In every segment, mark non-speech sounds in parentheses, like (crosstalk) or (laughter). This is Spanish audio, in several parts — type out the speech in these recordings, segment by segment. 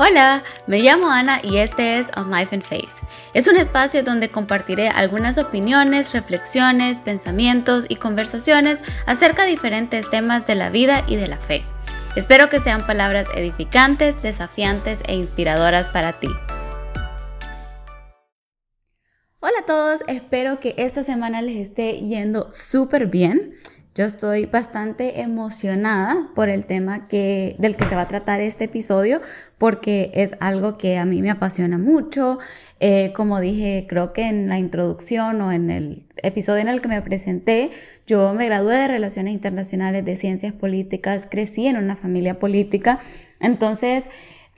Hola, me llamo Ana y este es On Life and Faith. Es un espacio donde compartiré algunas opiniones, reflexiones, pensamientos y conversaciones acerca de diferentes temas de la vida y de la fe. Espero que sean palabras edificantes, desafiantes e inspiradoras para ti. Hola a todos, espero que esta semana les esté yendo súper bien. Yo estoy bastante emocionada por el tema que, del que se va a tratar este episodio porque es algo que a mí me apasiona mucho. Eh, como dije, creo que en la introducción o en el episodio en el que me presenté, yo me gradué de Relaciones Internacionales de Ciencias Políticas, crecí en una familia política. Entonces,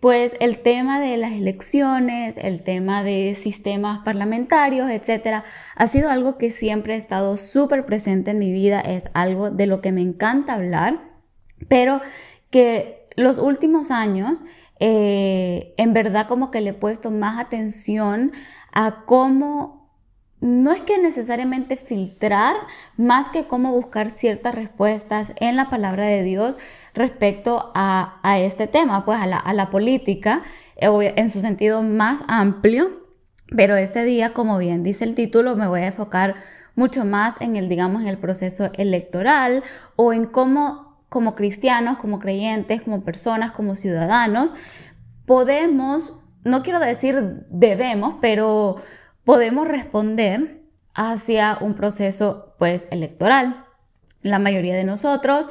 pues el tema de las elecciones, el tema de sistemas parlamentarios, etcétera, ha sido algo que siempre ha estado súper presente en mi vida, es algo de lo que me encanta hablar, pero que los últimos años eh, en verdad como que le he puesto más atención a cómo no es que necesariamente filtrar, más que cómo buscar ciertas respuestas en la palabra de Dios respecto a, este tema, pues a la, política, eh, en su sentido más amplio. Pero este día, como bien dice el título, me voy a enfocar mucho más en el, digamos, en el proceso electoral o en cómo como cristianos, como creyentes, como personas, como ciudadanos, podemos, no quiero decir debemos, pero podemos responder hacia un proceso pues electoral. La mayoría de nosotros,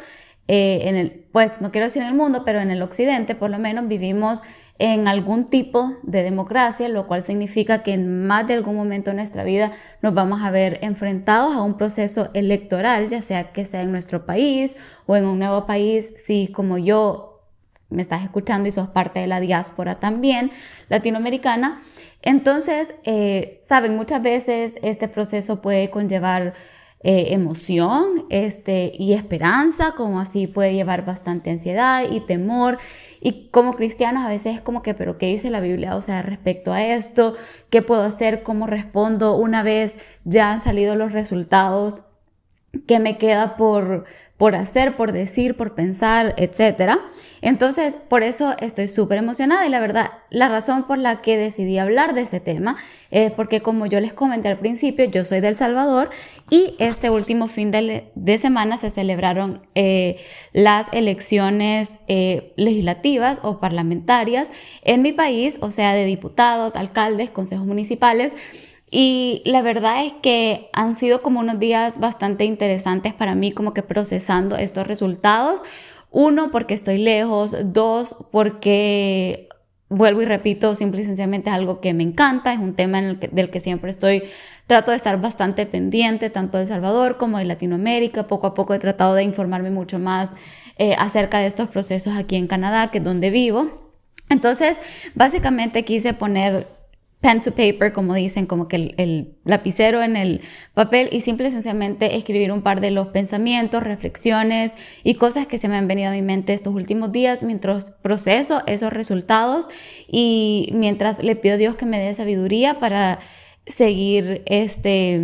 eh, en el, pues no quiero decir en el mundo, pero en el occidente por lo menos vivimos en algún tipo de democracia, lo cual significa que en más de algún momento de nuestra vida nos vamos a ver enfrentados a un proceso electoral, ya sea que sea en nuestro país o en un nuevo país, si como yo me estás escuchando y sos parte de la diáspora también latinoamericana, entonces, eh, saben, muchas veces este proceso puede conllevar eh, emoción este, y esperanza, como así puede llevar bastante ansiedad y temor. Y como cristianos a veces es como que, pero ¿qué dice la Biblia? O sea, respecto a esto, ¿qué puedo hacer? ¿Cómo respondo una vez ya han salido los resultados? ¿Qué me queda por, por hacer, por decir, por pensar, etcétera. Entonces, por eso estoy súper emocionada y la verdad, la razón por la que decidí hablar de ese tema es porque como yo les comenté al principio, yo soy del Salvador y este último fin de, semana se celebraron eh, las elecciones eh, legislativas o parlamentarias en mi país, o sea, de diputados, alcaldes, consejos municipales. Y la verdad es que han sido como unos días bastante interesantes para mí, como que procesando estos resultados. Uno, porque estoy lejos. Dos, porque vuelvo y repito, simple y sencillamente es algo que me encanta, es un tema del que siempre estoy, trato de estar bastante pendiente, tanto de El Salvador como de Latinoamérica. Poco a poco he tratado de informarme mucho más eh, acerca de estos procesos aquí en Canadá, que es donde vivo. Entonces, básicamente quise poner pen to paper, como dicen, como que el, lapicero en el papel y simple y sencillamente escribir un par de los pensamientos, reflexiones y cosas que se me han venido a mi mente estos últimos días mientras proceso esos resultados y mientras le pido a Dios que me dé sabiduría para seguir este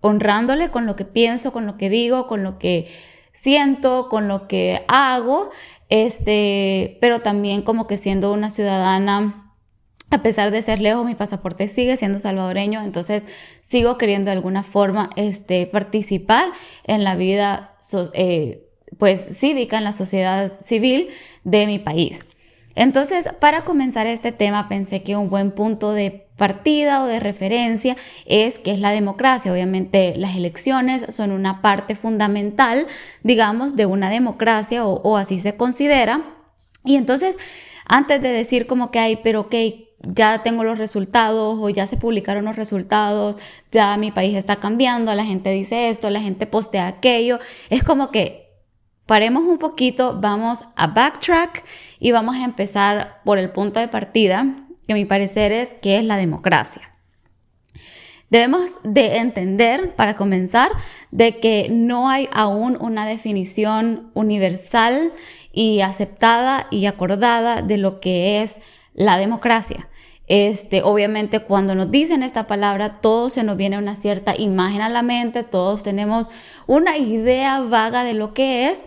honrándole con lo que pienso, con lo que digo, con lo que siento, con lo que hago, este, pero también como que siendo una ciudadana a pesar de ser lejos, mi pasaporte sigue siendo salvadoreño, entonces sigo queriendo de alguna forma este, participar en la vida eh, pues, cívica, en la sociedad civil de mi país. Entonces, para comenzar este tema, pensé que un buen punto de partida o de referencia es que es la democracia. Obviamente las elecciones son una parte fundamental, digamos, de una democracia o, así se considera. Y entonces, antes de decir como que hay, pero que ya tengo los resultados o ya se publicaron los resultados, ya mi país está cambiando, la gente dice esto, la gente postea aquello. Es como que paremos un poquito, vamos a backtrack y vamos a empezar por el punto de partida, que a mi parecer es que es la democracia. Debemos de entender, para comenzar, de que no hay aún una definición universal y aceptada y acordada de lo que es la democracia. Este, obviamente cuando nos dicen esta palabra, todos se nos viene una cierta imagen a la mente, todos tenemos una idea vaga de lo que es,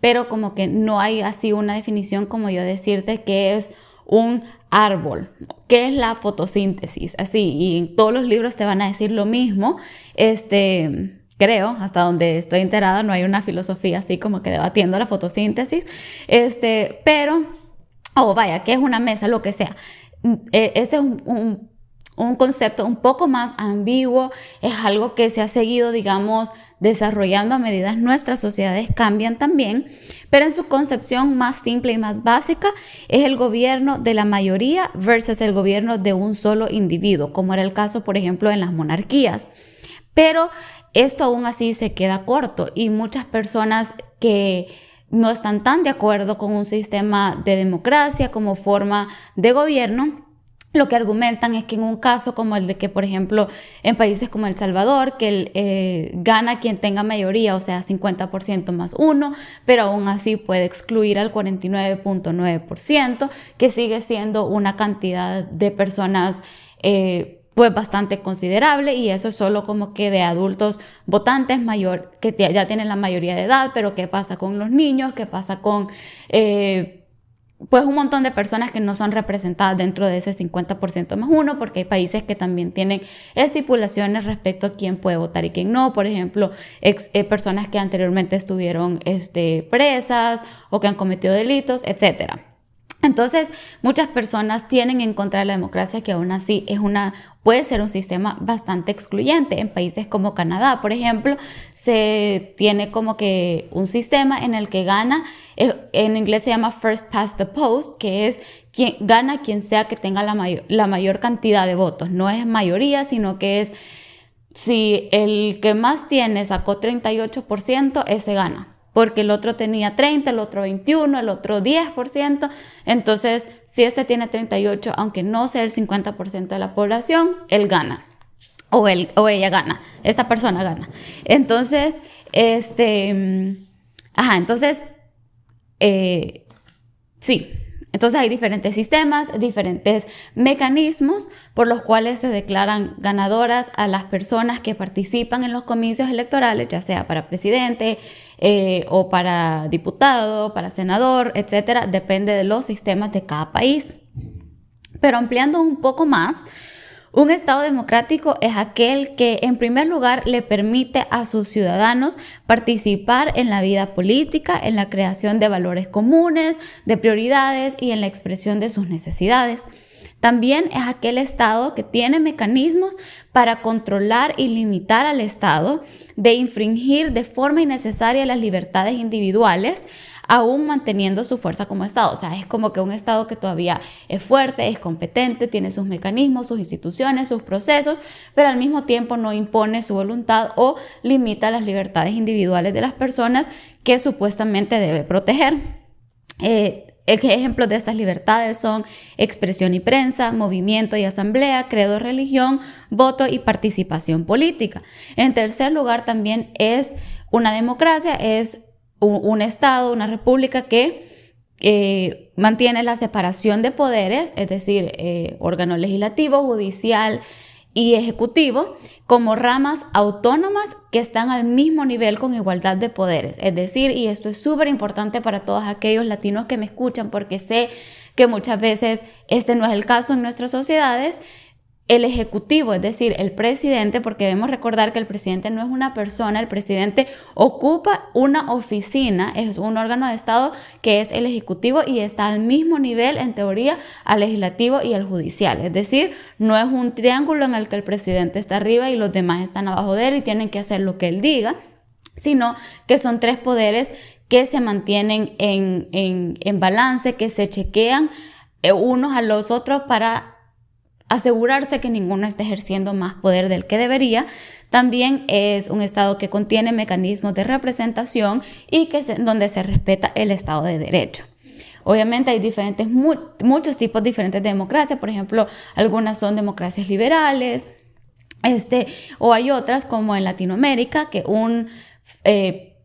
pero como que no hay así una definición como yo decirte que es un árbol. ¿Qué es la fotosíntesis? Así, y en todos los libros te van a decir lo mismo. Este, creo, hasta donde estoy enterada, no hay una filosofía así como que debatiendo la fotosíntesis. Este, pero, o oh, vaya, ¿qué es una mesa? Lo que sea. E, este es un un concepto un poco más ambiguo, es algo que se ha seguido, digamos, desarrollando a medida nuestras sociedades cambian también, pero en su concepción más simple y más básica es el gobierno de la mayoría versus el gobierno de un solo individuo, como era el caso, por ejemplo, en las monarquías. Pero esto aún así se queda corto y muchas personas que no están tan de acuerdo con un sistema de democracia como forma de gobierno, lo que argumentan es que en un caso como el de que, por ejemplo, en países como El Salvador, que eh, gana quien tenga mayoría, o sea, 50% más uno, pero aún así puede excluir al 49.9%, que sigue siendo una cantidad de personas eh, pues bastante considerable y eso es solo como que de adultos votantes mayor que ya tienen la mayoría de edad, pero ¿qué pasa con los niños? ¿Qué pasa con... Eh, pues un montón de personas que no son representadas dentro de ese 50% más uno, porque hay países que también tienen estipulaciones respecto a quién puede votar y quién no, por ejemplo, eh, personas que anteriormente estuvieron este, presas o que han cometido delitos, etcétera. Entonces, muchas personas tienen en contra de la democracia que aún así es una, puede ser un sistema bastante excluyente. En países como Canadá, por ejemplo, se tiene como que un sistema en el que gana, eh, en inglés se llama first past the post, que es quien gana quien sea que tenga la, mayor, la mayor cantidad de votos. No es mayoría, sino que es si el que más tiene sacó 38%, ese gana porque el otro tenía 30, el otro 21, el otro 10%. Entonces, si este tiene 38, aunque no sea el 50% de la población, él gana. O, él, o ella gana, esta persona gana. Entonces, este, mm, ajá, entonces, eh, sí, entonces hay diferentes sistemas, diferentes mecanismos por los cuales se declaran ganadoras a las personas que participan en los comicios electorales, ya sea para presidente eh, o para diputado, para senador, etcétera, depende de los sistemas de cada país. Pero ampliando un poco más, un Estado democrático es aquel que, en primer lugar, le permite a sus ciudadanos participar en la vida política, en la creación de valores comunes, de prioridades y en la expresión de sus necesidades. También es aquel Estado que tiene mecanismos para controlar y limitar al Estado de infringir de forma innecesaria las libertades individuales, aún manteniendo su fuerza como Estado. O sea, es como que un Estado que todavía es fuerte, es competente, tiene sus mecanismos, sus instituciones, sus procesos, pero al mismo tiempo no impone su voluntad o limita las libertades individuales de las personas que supuestamente debe proteger. Eh, Ejemplos de estas libertades son expresión y prensa, movimiento y asamblea, credo, religión, voto y participación política. En tercer lugar también es una democracia, es un, Estado, una república que eh, mantiene la separación de poderes, es decir, eh, órgano legislativo, judicial y ejecutivo, como ramas autónomas que están al mismo nivel con igualdad de poderes. Es decir, y esto es súper importante para todos aquellos latinos que me escuchan, porque sé que muchas veces este no es el caso en nuestras sociedades, el ejecutivo, es decir, el presidente, porque debemos recordar que el presidente no es una persona, el presidente ocupa una oficina, es un órgano de Estado que es el ejecutivo y está al mismo nivel, en teoría, al legislativo y al judicial. Es decir, no es un triángulo en el que el presidente está arriba y los demás están abajo de él y tienen que hacer lo que él diga, sino que son tres poderes que se mantienen en, en balance, que se chequean eh, unos a los otros para asegurarse que ninguno esté ejerciendo más poder del que debería. También es un Estado que contiene mecanismos de representación y que donde se respeta el Estado de Derecho. Obviamente hay diferentes, muchos tipos diferentes de democracia, por ejemplo, algunas son democracias liberales, este, o hay otras como en Latinoamérica, que un eh,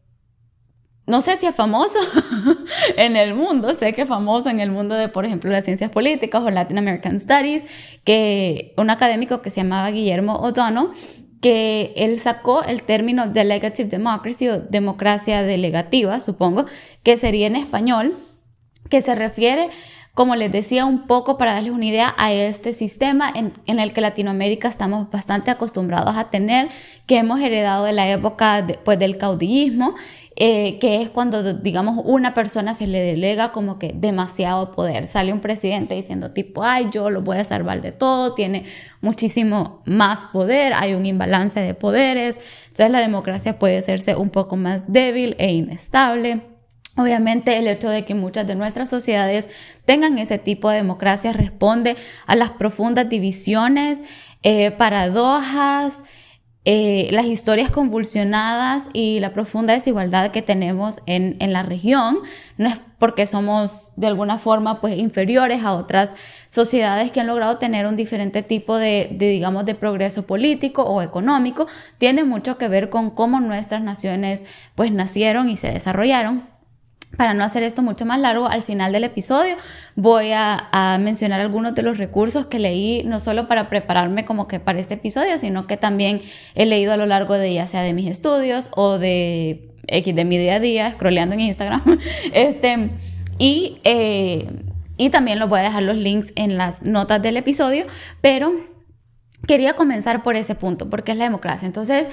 no sé si es famoso (laughs) en el mundo, sé que es famoso en el mundo de, por ejemplo, las ciencias políticas o Latin American Studies, que un académico que se llamaba Guillermo O'Donnell que él sacó el término delegative democracy o democracia delegativa, supongo, que sería en español, que se refiere como les decía, un poco para darles una idea a este sistema en, el que Latinoamérica estamos bastante acostumbrados a tener, que hemos heredado de la época pues, del caudillismo, eh, que es cuando, digamos, una persona se le delega como que demasiado poder. Sale un presidente diciendo tipo, ay, yo lo voy a salvar de todo, tiene muchísimo más poder, hay un imbalance de poderes, entonces la democracia puede hacerse un poco más débil e inestable. Obviamente el hecho de que muchas de nuestras sociedades tengan ese tipo de democracia responde a las profundas divisiones, eh, paradojas, eh, las historias convulsionadas y la profunda desigualdad que tenemos en, la región. No es porque somos de alguna forma pues inferiores a otras sociedades que han logrado tener un diferente tipo de, de, digamos, de progreso político o económico. Tiene mucho que ver con cómo nuestras naciones pues nacieron y se desarrollaron. Para no hacer esto mucho más largo, al final del episodio voy a, mencionar algunos de los recursos que leí, no solo para prepararme como que para este episodio, sino que también he leído a lo largo de ya sea de mis estudios o de, de mi día a día, scrolleando en Instagram. (laughs) este, y, eh, y también los voy a dejar los links en las notas del episodio, pero quería comenzar por ese punto, porque es la democracia. Entonces,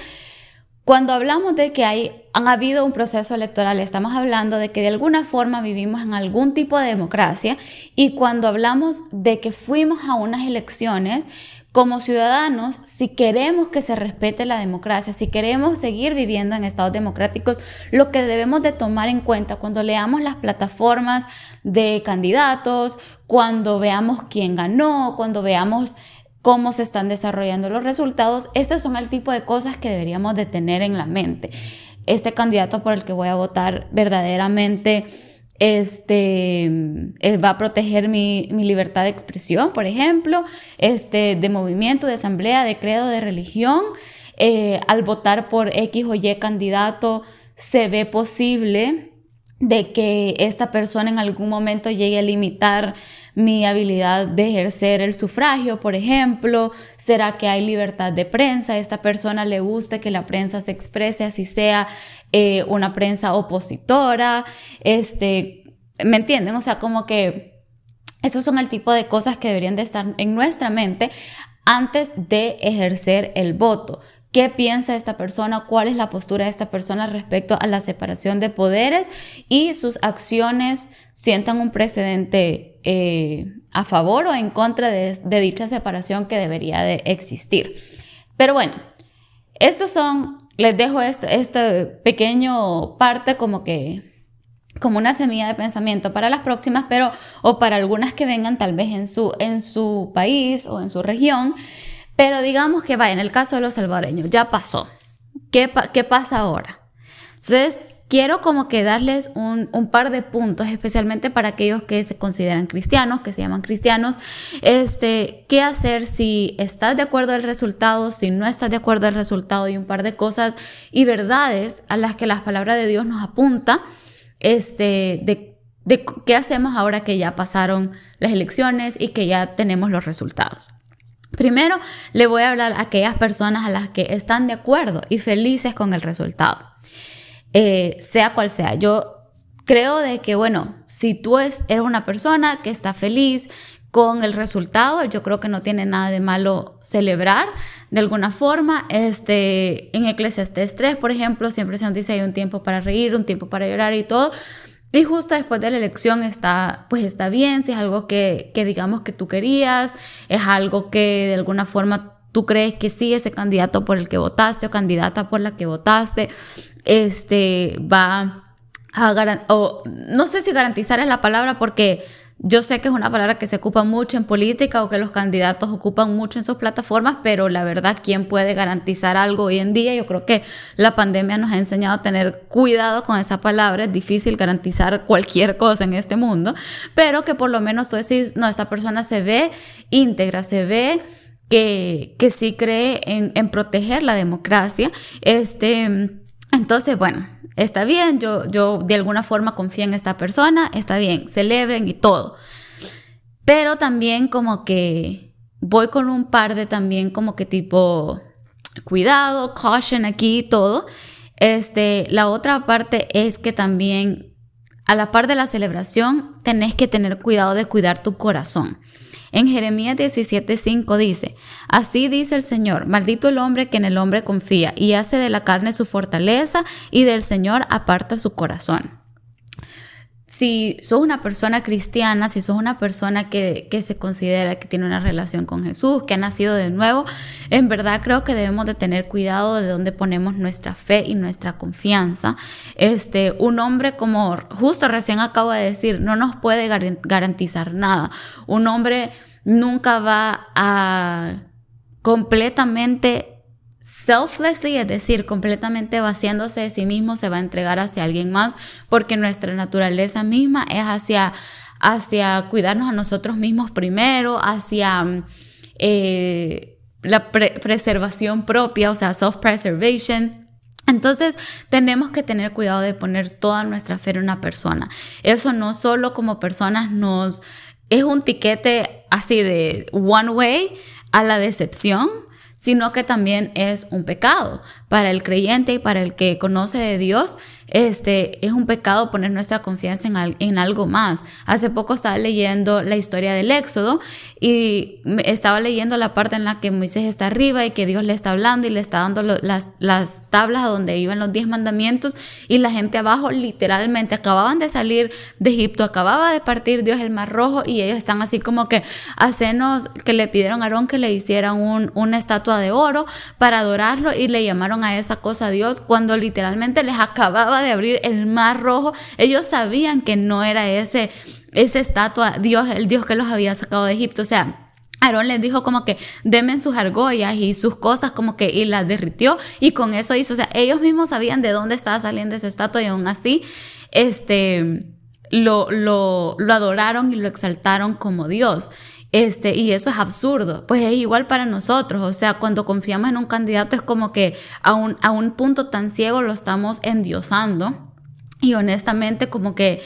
cuando hablamos de que hay, han habido un proceso electoral, estamos hablando de que de alguna forma vivimos en algún tipo de democracia y cuando hablamos de que fuimos a unas elecciones, como ciudadanos, si queremos que se respete la democracia, si queremos seguir viviendo en estados democráticos, lo que debemos de tomar en cuenta cuando leamos las plataformas de candidatos, cuando veamos quién ganó, cuando veamos cómo se están desarrollando los resultados. Estos son el tipo de cosas que deberíamos de tener en la mente. Este candidato por el que voy a votar verdaderamente este, eh, va a proteger mi, libertad de expresión, por ejemplo, este, de movimiento, de asamblea, de credo, de religión. Eh, al votar por X o Y candidato, se ve posible de que esta persona en algún momento llegue a limitar mi habilidad de ejercer el sufragio, por ejemplo? ¿Será que hay libertad de prensa? ¿A esta persona le gusta que la prensa se exprese así sea eh, una prensa opositora? Este, ¿Me entienden? O sea, como que esos son el tipo de cosas que deberían de estar en nuestra mente antes de ejercer el voto. ¿Qué piensa esta persona? ¿Cuál es la postura de esta persona respecto a la separación de poderes? Y sus acciones sientan un precedente eh, a favor o en contra de, dicha separación que debería de existir. Pero bueno, estos son, les dejo esto, este pequeño parte como que como una semilla de pensamiento para las próximas, pero o para algunas que vengan tal vez en su, en su país o en su región. Pero digamos que va, en el caso de los salvadoreños, ya pasó. ¿Qué, qué pasa ahora? Entonces, quiero como que darles un, un, par de puntos, especialmente para aquellos que se consideran cristianos, que se llaman cristianos, este, qué hacer si estás de acuerdo al resultado, si no estás de acuerdo al resultado y un par de cosas y verdades a las que la palabra de Dios nos apunta, este, de, de qué hacemos ahora que ya pasaron las elecciones y que ya tenemos los resultados. Primero, le voy a hablar a aquellas personas a las que están de acuerdo y felices con el resultado, eh, sea cual sea. Yo creo de que, bueno, si tú eres una persona que está feliz con el resultado, yo creo que no tiene nada de malo celebrar de alguna forma. Este, en Eclesiastes 3, por ejemplo, siempre se nos dice hay un tiempo para reír, un tiempo para llorar y todo. Y justo después de la elección está, pues está bien, si es algo que, que digamos que tú querías, es algo que de alguna forma tú crees que sí, ese candidato por el que votaste o candidata por la que votaste, este, va a garantizar, o no sé si garantizar es la palabra porque yo sé que es una palabra que se ocupa mucho en política o que los candidatos ocupan mucho en sus plataformas, pero la verdad, ¿quién puede garantizar algo hoy en día? Yo creo que la pandemia nos ha enseñado a tener cuidado con esa palabra. Es difícil garantizar cualquier cosa en este mundo, pero que por lo menos tú decís, no, esta persona se ve íntegra, se ve que, que sí cree en, en proteger la democracia. Este, entonces, bueno, está bien, yo, yo de alguna forma confío en esta persona, está bien, celebren y todo. Pero también como que voy con un par de también como que tipo cuidado, caution aquí, todo. Este, la otra parte es que también, a la par de la celebración, tenés que tener cuidado de cuidar tu corazón. En Jeremías 17:5 dice, Así dice el Señor, maldito el hombre que en el hombre confía y hace de la carne su fortaleza y del Señor aparta su corazón si sos una persona cristiana, si sos una persona que, se considera que tiene una relación con Jesús, que ha nacido de nuevo, en verdad creo que debemos de tener cuidado de dónde ponemos nuestra fe y nuestra confianza. Este, un hombre como justo recién acabo de decir, no nos puede garantizar nada. Un hombre nunca va a completamente selflessly, es decir, completamente vaciándose de sí mismo, se va a entregar hacia alguien más, porque nuestra naturaleza misma es hacia, hacia cuidarnos a nosotros mismos primero, hacia eh, la preservación propia, o sea, self-preservation. Entonces tenemos que tener cuidado de poner toda nuestra fe en una persona. Eso no solo como personas nos es un tiquete así de one way a la decepción, sino que también es un pecado para el creyente y para el que conoce de Dios este, es un pecado poner nuestra confianza en, algo más. Hace poco estaba leyendo la historia del Éxodo y estaba leyendo la parte en la que Moisés está arriba y que Dios le está hablando y le está dando las, las tablas donde iban los diez mandamientos y la gente abajo literalmente acababan de salir de Egipto, acababa de partir Dios el mar rojo y ellos están así como que hacenos que le pidieron a Aarón que le hicieran un, una estatua de oro para adorarlo y le llamaron a esa cosa a Dios cuando literalmente les acababa de abrir el mar rojo, ellos sabían que no era ese, esa estatua, Dios, el Dios que los había sacado de Egipto. O sea, Aarón les dijo como que demen sus argollas y sus cosas como que y las derritió y con eso hizo, o sea, ellos mismos sabían de dónde estaba saliendo esa estatua y aún así, este, lo, lo, lo adoraron y lo exaltaron como Dios. Este, y eso es absurdo. Pues es igual para nosotros. O sea, cuando confiamos en un candidato es como que a un, a un punto tan ciego lo estamos endiosando. Y honestamente, como que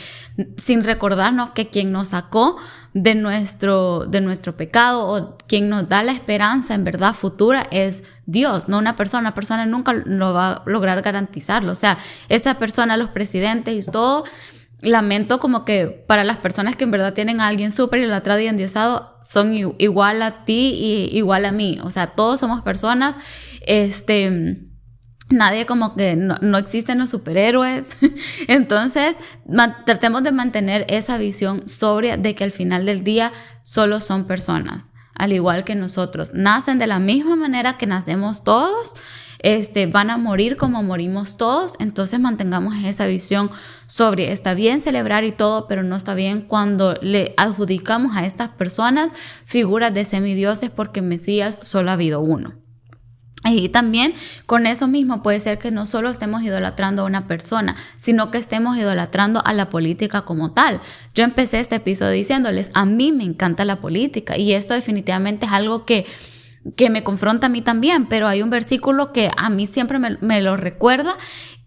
sin recordarnos que quien nos sacó de nuestro, de nuestro pecado o quien nos da la esperanza en verdad futura es Dios, no una persona. Una persona nunca lo va a lograr garantizarlo. O sea, esa persona, los presidentes y todo, lamento como que para las personas que en verdad tienen a alguien súper idolatrado y endiosado, son igual a ti y igual a mí. O sea, todos somos personas, este, nadie como que no, existen los superhéroes. (laughs) Entonces, tratemos de mantener esa visión sobria de que al final del día solo son personas, al igual que nosotros. Nacen de la misma manera que nacemos todos este, van a morir como morimos todos, entonces mantengamos esa visión sobre, está bien celebrar y todo, pero no está bien cuando le adjudicamos a estas personas figuras de semidioses porque Mesías solo ha habido uno. Y también con eso mismo puede ser que no solo estemos idolatrando a una persona, sino que estemos idolatrando a la política como tal. Yo empecé este episodio diciéndoles, a mí me encanta la política y esto definitivamente es algo que que me confronta a mí también, pero hay un versículo que a mí siempre me, lo recuerda,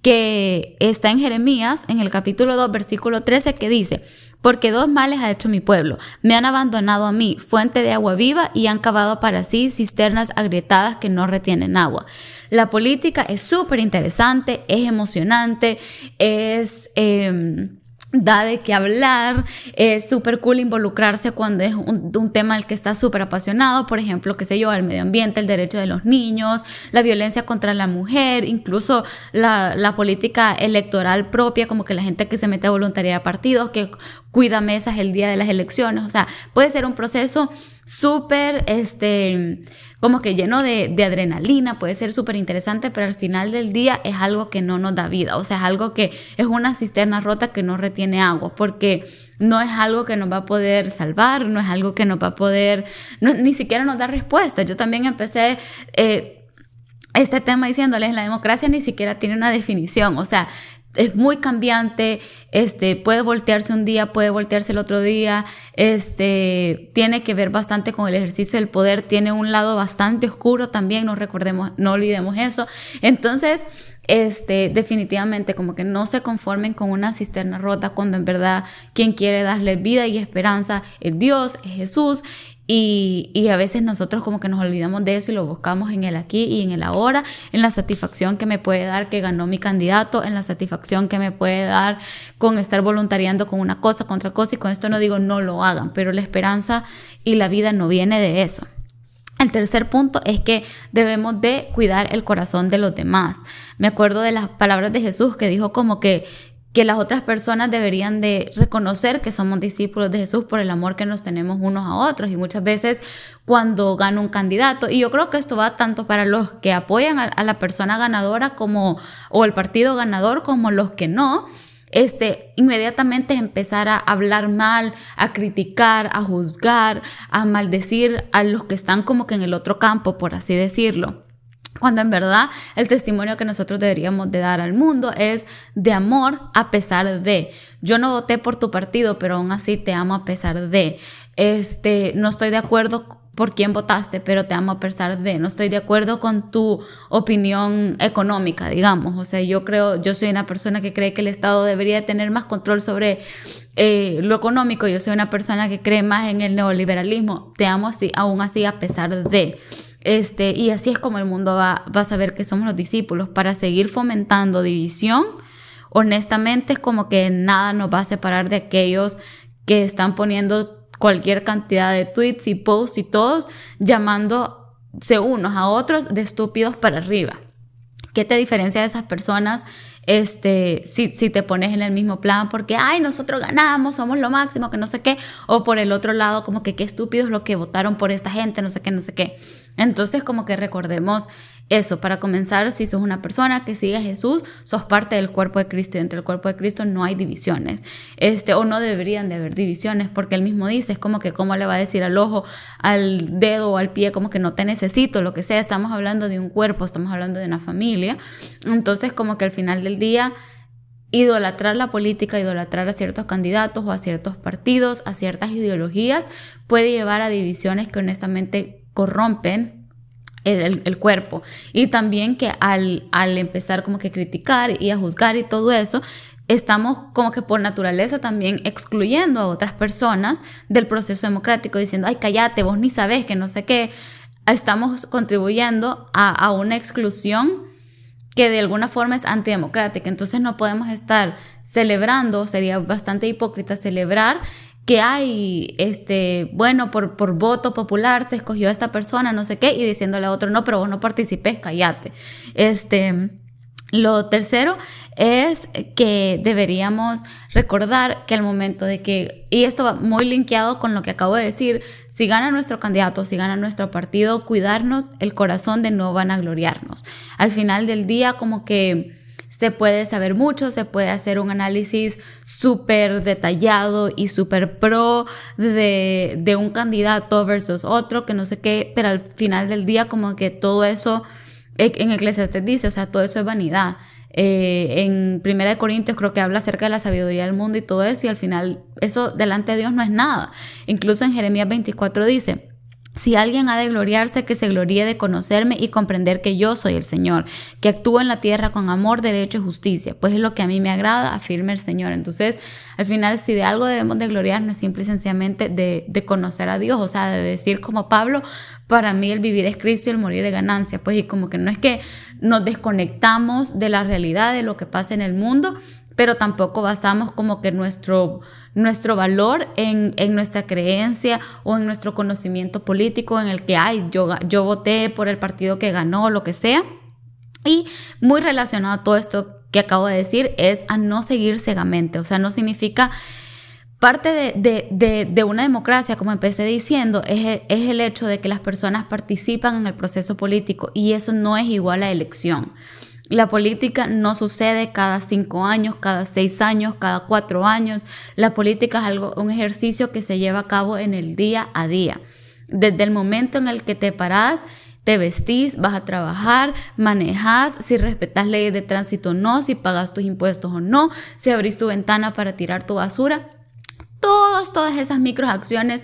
que está en Jeremías, en el capítulo 2, versículo 13, que dice, porque dos males ha hecho mi pueblo. Me han abandonado a mí, fuente de agua viva, y han cavado para sí cisternas agrietadas que no retienen agua. La política es súper interesante, es emocionante, es... Em, da de qué hablar, es súper cool involucrarse cuando es un, tema al que está súper apasionado, por ejemplo, qué sé yo, el medio ambiente, el derecho de los niños, la violencia contra la mujer, incluso la, la política electoral propia, como que la gente que se mete a voluntariar a partidos, que cuida mesas el día de las elecciones, o sea, puede ser un proceso súper, este, como que lleno de, adrenalina, puede ser súper interesante, pero al final del día es algo que no nos da vida, o sea, es algo que es una cisterna rota que no retiene agua, porque no es algo que nos va a poder salvar, no es algo que nos va a poder, ni siquiera nos da respuesta. Yo también empecé... Eh, este tema diciéndoles, la democracia ni siquiera tiene una definición, o sea, es muy cambiante, este, puede voltearse un día, puede voltearse el otro día, este, tiene que ver bastante con el ejercicio del poder, tiene un lado bastante oscuro también, no recordemos, no olvidemos eso. Entonces, este, definitivamente como que no se conformen con una cisterna rota cuando en verdad quien quiere darle vida y esperanza es Dios, es Jesús Y, y, a veces nosotros como que nos olvidamos de eso y lo buscamos en el aquí y en el ahora, en la satisfacción que me puede dar que ganó mi candidato, en la satisfacción que me puede dar con estar voluntariando con una cosa, con otra cosa. Y con esto no digo no lo hagan, pero la esperanza y la vida no viene de eso. El tercer punto es que debemos de cuidar el corazón de los demás. Me acuerdo de las palabras de Jesús que dijo como que, que las otras personas deberían de reconocer que somos discípulos de Jesús por el amor que nos tenemos unos a otros. Y muchas veces cuando gana un candidato, y yo creo que esto va tanto para los que apoyan a, la persona ganadora como, o el partido ganador como los que no, este, inmediatamente empezar a hablar mal, a criticar, a juzgar, a maldecir a los que están como que en el otro campo, por así decirlo. Cuando en verdad el testimonio que nosotros deberíamos de dar al mundo es de amor a pesar de. Yo no voté por tu partido, pero aún así te amo a pesar de. Este, no estoy de acuerdo por quién votaste, pero te amo a pesar de. No estoy de acuerdo con tu opinión económica, digamos. O sea, yo creo, yo soy una persona que cree que el Estado debería tener más control sobre eh, lo económico. Yo soy una persona que cree más en el neoliberalismo. Te amo así, aún así a pesar de. Este, y así es como el mundo va, va a saber que somos los discípulos. Para seguir fomentando división, honestamente es como que nada nos va a separar de aquellos que están poniendo cualquier cantidad de tweets y posts y todos llamándose unos a otros de estúpidos para arriba. ¿Qué te diferencia de esas personas este, si, si te pones en el mismo plan porque, ay, nosotros ganamos, somos lo máximo, que no sé qué, o por el otro lado, como que qué estúpidos los que votaron por esta gente, no sé qué, no sé qué. Entonces, como que recordemos eso, para comenzar, si sos una persona que sigue a Jesús, sos parte del cuerpo de Cristo y entre el cuerpo de Cristo no hay divisiones. Este, o no deberían de haber divisiones, porque él mismo dice, es como que cómo le va a decir al ojo, al dedo o al pie, como que no te necesito, lo que sea, estamos hablando de un cuerpo, estamos hablando de una familia. Entonces, como que al final del día idolatrar la política, idolatrar a ciertos candidatos o a ciertos partidos, a ciertas ideologías, puede llevar a divisiones que honestamente corrompen el, cuerpo. Y también que al, al empezar como que criticar y a juzgar y todo eso, estamos como que por naturaleza también excluyendo a otras personas del proceso democrático, diciendo, ay, cállate, vos ni sabés que no sé qué. Estamos contribuyendo a, a una exclusión que de alguna forma es antidemocrática. Entonces no podemos estar celebrando, sería bastante hipócrita celebrar que hay, este, bueno, por, por voto popular se escogió a esta persona, no sé qué, y diciéndole a otro, no, pero vos no participes, cállate. Este, lo tercero es que deberíamos recordar que al momento de que, y esto va muy linkeado con lo que acabo de decir, si gana nuestro candidato, si gana nuestro partido, cuidarnos el corazón de no vanagloriarnos. Al final del día, como que se puede saber mucho, se puede hacer un análisis súper detallado y súper pro de, de, un candidato versus otro, que no sé qué, pero al final del día como que todo eso, en Eclesiastes dice, o sea, todo eso es vanidad. Eh, en Primera de Corintios creo que habla acerca de la sabiduría del mundo y todo eso, y al final eso delante de Dios no es nada. Incluso en Jeremías 24 dice, si alguien ha de gloriarse, que se gloríe de conocerme y comprender que yo soy el Señor, que actúo en la tierra con amor, derecho y justicia, pues es lo que a mí me agrada, afirma el Señor. Entonces, al final, si de algo debemos de gloriarnos, es simple y sencillamente de, de conocer a Dios, o sea, de decir como Pablo, para mí el vivir es Cristo y el morir es ganancia, pues y como que no es que nos desconectamos de la realidad, de lo que pasa en el mundo, pero tampoco basamos como que nuestro, nuestro valor en, en, nuestra creencia o en nuestro conocimiento político en el que, ay, yo, yo voté por el partido que ganó, lo que sea. Y muy relacionado a todo esto que acabo de decir es a no seguir ciegamente, o sea, no significa... Parte de, de, de, una democracia, como empecé diciendo, es, es el hecho de que las personas participan en el proceso político y eso no es igual a elección. La política no sucede cada cinco años, cada seis años, cada cuatro años. La política es algo, un ejercicio que se lleva a cabo en el día a día. Desde el momento en el que te paras, te vestís, vas a trabajar, manejas, si respetas leyes de tránsito o no, si pagas tus impuestos o no, si abrís tu ventana para tirar tu basura. Todas, todas esas microacciones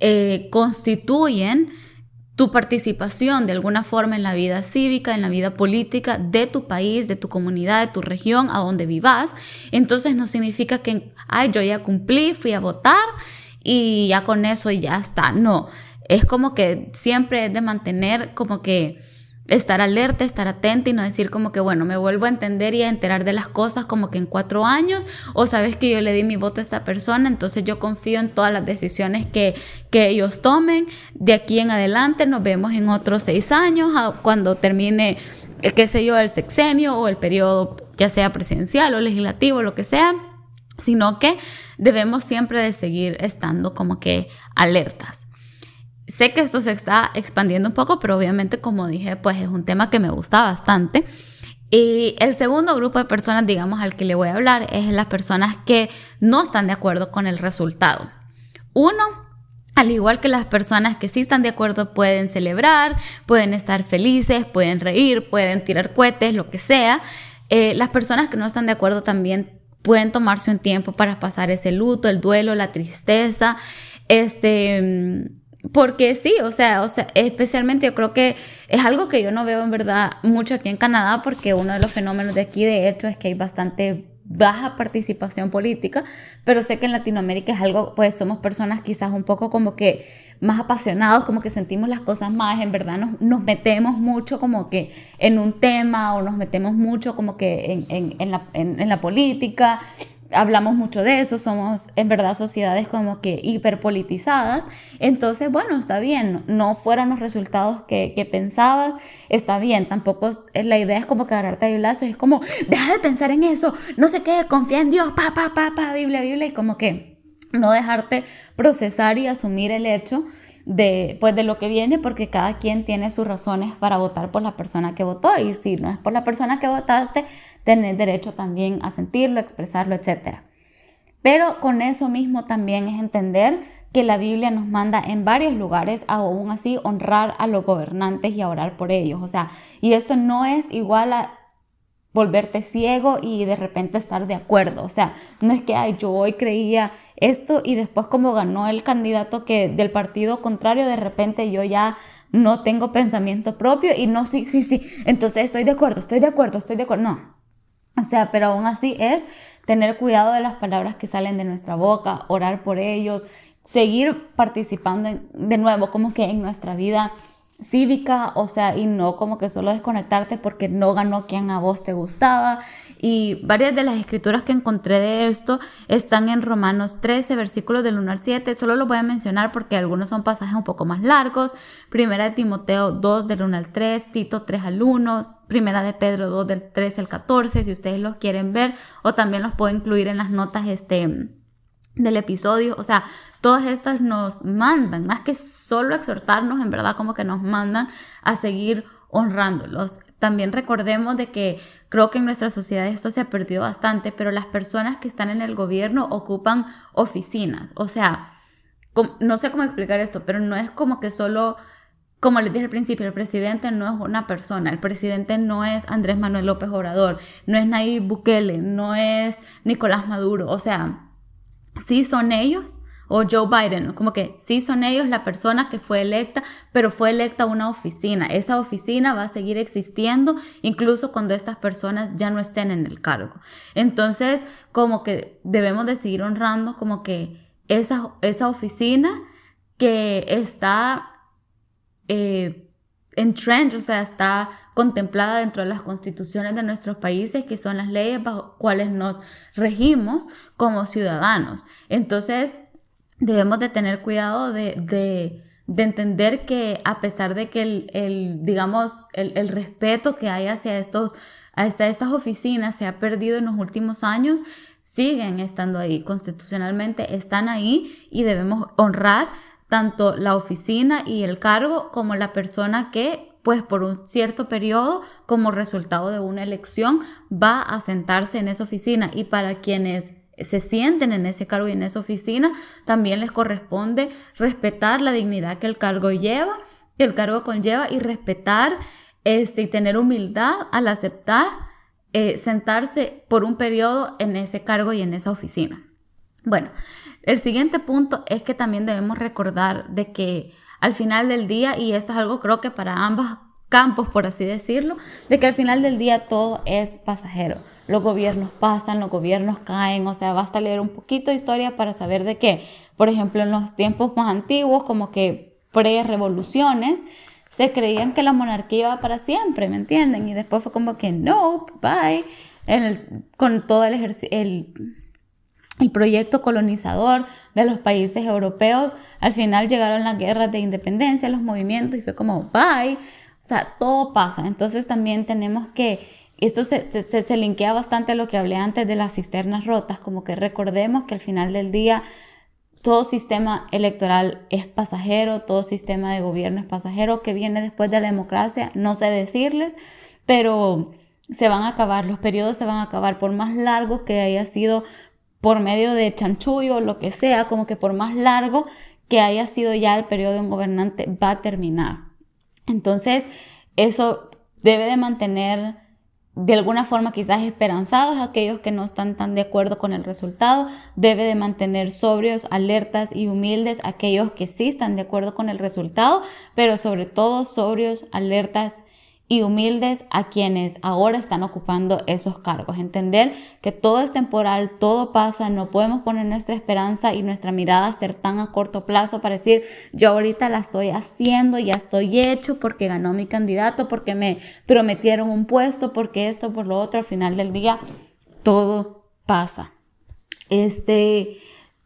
eh, constituyen tu participación de alguna forma en la vida cívica, en la vida política de tu país, de tu comunidad, de tu región, a donde vivas, entonces no significa que, ay, yo ya cumplí, fui a votar y ya con eso ya está. No, es como que siempre es de mantener como que estar alerta, estar atenta y no decir como que, bueno, me vuelvo a entender y a enterar de las cosas como que en cuatro años, o sabes que yo le di mi voto a esta persona, entonces yo confío en todas las decisiones que, que ellos tomen. De aquí en adelante nos vemos en otros seis años, cuando termine, eh, qué sé yo, el sexenio o el periodo, ya sea presidencial o legislativo, lo que sea, sino que debemos siempre de seguir estando como que alertas. Sé que esto se está expandiendo un poco, pero obviamente, como dije, pues es un tema que me gusta bastante. Y el segundo grupo de personas, digamos, al que le voy a hablar es las personas que no están de acuerdo con el resultado. Uno, al igual que las personas que sí están de acuerdo pueden celebrar, pueden estar felices, pueden reír, pueden tirar cohetes, lo que sea. Eh, las personas que no están de acuerdo también pueden tomarse un tiempo para pasar ese luto, el duelo, la tristeza. Este porque sí, o sea, o sea, especialmente yo creo que es algo que yo no veo en verdad mucho aquí en Canadá, porque uno de los fenómenos de aquí, de hecho, es que hay bastante baja participación política, pero sé que en Latinoamérica es algo, pues somos personas quizás un poco como que más apasionados, como que sentimos las cosas más, en verdad nos, nos metemos mucho como que en un tema o nos metemos mucho como que en, en, en, la, en la política hablamos mucho de eso, somos en verdad sociedades como que hiperpolitizadas, entonces bueno, está bien, no fueron los resultados que, que pensabas, está bien, tampoco la idea es como que agarrarte a lazo, es como, deja de pensar en eso, no sé qué, confía en Dios, pa, pa, pa, pa, Biblia, Biblia, y como que no dejarte procesar y asumir el hecho de, pues, de lo que viene, porque cada quien tiene sus razones para votar por la persona que votó. Y si no es por la persona que votaste, tenés derecho también a sentirlo, expresarlo, etc. Pero con eso mismo también es entender que la Biblia nos manda en varios lugares aún así honrar a los gobernantes y a orar por ellos. O sea, y esto no es igual a volverte ciego y de repente estar de acuerdo. O sea, no es que Ay, yo hoy creía esto y después como ganó el candidato que del partido contrario, de repente yo ya no tengo pensamiento propio y no, sí, sí, sí, entonces estoy de acuerdo, estoy de acuerdo, estoy de acuerdo. No. O sea, pero aún así es tener cuidado de las palabras que salen de nuestra boca, orar por ellos, seguir participando de nuevo como que en nuestra vida cívica, o sea, y no como que solo desconectarte porque no ganó quien a vos te gustaba. Y varias de las escrituras que encontré de esto están en Romanos 13, versículos del 1 al 7. Solo los voy a mencionar porque algunos son pasajes un poco más largos. Primera de Timoteo 2 del 1 al 3, Tito 3 al 1, Primera de Pedro 2 del 3 al 14, si ustedes los quieren ver, o también los puedo incluir en las notas este del episodio, o sea, todas estas nos mandan, más que solo exhortarnos, en verdad como que nos mandan a seguir honrándolos. También recordemos de que creo que en nuestra sociedad esto se ha perdido bastante, pero las personas que están en el gobierno ocupan oficinas, o sea, no sé cómo explicar esto, pero no es como que solo como les dije al principio, el presidente no es una persona, el presidente no es Andrés Manuel López Obrador, no es Nayib Bukele, no es Nicolás Maduro, o sea, sí son ellos, o Joe Biden, como que sí son ellos la persona que fue electa, pero fue electa una oficina. Esa oficina va a seguir existiendo incluso cuando estas personas ya no estén en el cargo. Entonces, como que debemos de seguir honrando como que esa, esa oficina que está eh, en trend, o sea, está contemplada dentro de las constituciones de nuestros países, que son las leyes bajo cuales nos regimos como ciudadanos. Entonces, debemos de tener cuidado de, entender que a pesar de que el, digamos, el, respeto que hay hacia estos, hasta estas oficinas se ha perdido en los últimos años, siguen estando ahí, constitucionalmente están ahí y debemos honrar tanto la oficina y el cargo como la persona que pues por un cierto periodo, como resultado de una elección, va a sentarse en esa oficina. Y para quienes se sienten en ese cargo y en esa oficina, también les corresponde respetar la dignidad que el cargo lleva, que el cargo conlleva y respetar este, y tener humildad al aceptar eh, sentarse por un periodo en ese cargo y en esa oficina. Bueno, el siguiente punto es que también debemos recordar de que al final del día, y esto es algo creo que para ambos campos, por así decirlo, de que al final del día todo es pasajero. Los gobiernos pasan, los gobiernos caen, o sea, basta leer un poquito de historia para saber de que, por ejemplo, en los tiempos más antiguos, como que pre-revoluciones, se creían que la monarquía iba para siempre, ¿me entienden? Y después fue como que no, bye, con todo el, el, el proyecto colonizador de los países europeos, al final llegaron las guerras de independencia, los movimientos, y fue como bye, o sea, todo pasa. Entonces también tenemos que esto se, se, se, linkea bastante a lo que hablé antes de las cisternas rotas, como que recordemos que al final del día todo sistema electoral es pasajero, todo sistema de gobierno es pasajero, que viene después de la democracia, no sé decirles, pero se van a acabar, los periodos se van a acabar, por más largo que haya sido por medio de chanchullo lo que sea, como que por más largo que haya sido ya el periodo de un gobernante, va a terminar. Entonces, eso debe de mantener de alguna forma quizás esperanzados aquellos que no están tan de acuerdo con el resultado, debe de mantener sobrios, alertas y humildes aquellos que sí están de acuerdo con el resultado, pero sobre todo sobrios, alertas y humildes a quienes ahora están ocupando esos cargos. Entender que todo es temporal, todo pasa, no podemos poner nuestra esperanza y nuestra mirada a ser tan a corto plazo para decir, yo ahorita la estoy haciendo, ya estoy hecho porque ganó mi candidato, porque me prometieron un puesto, porque esto, por lo otro, al final del día, todo pasa. Este,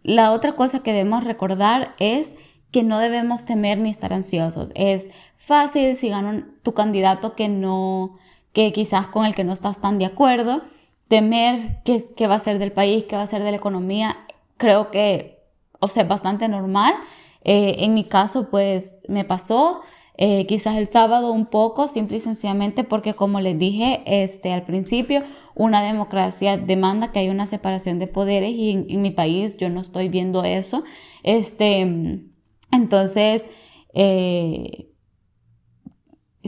la otra cosa que debemos recordar es que no debemos temer ni estar ansiosos. Es fácil si gana tu candidato que no, que quizás con el que no estás tan de acuerdo, temer qué, qué va a ser del país, qué va a ser de la economía, creo que, o sea, es bastante normal. Eh, en mi caso, pues me pasó. Eh, quizás el sábado un poco, simple y sencillamente porque como les dije este, al principio, una democracia demanda que haya una separación de poderes y en, en mi país yo no estoy viendo eso. Este, entonces, eh,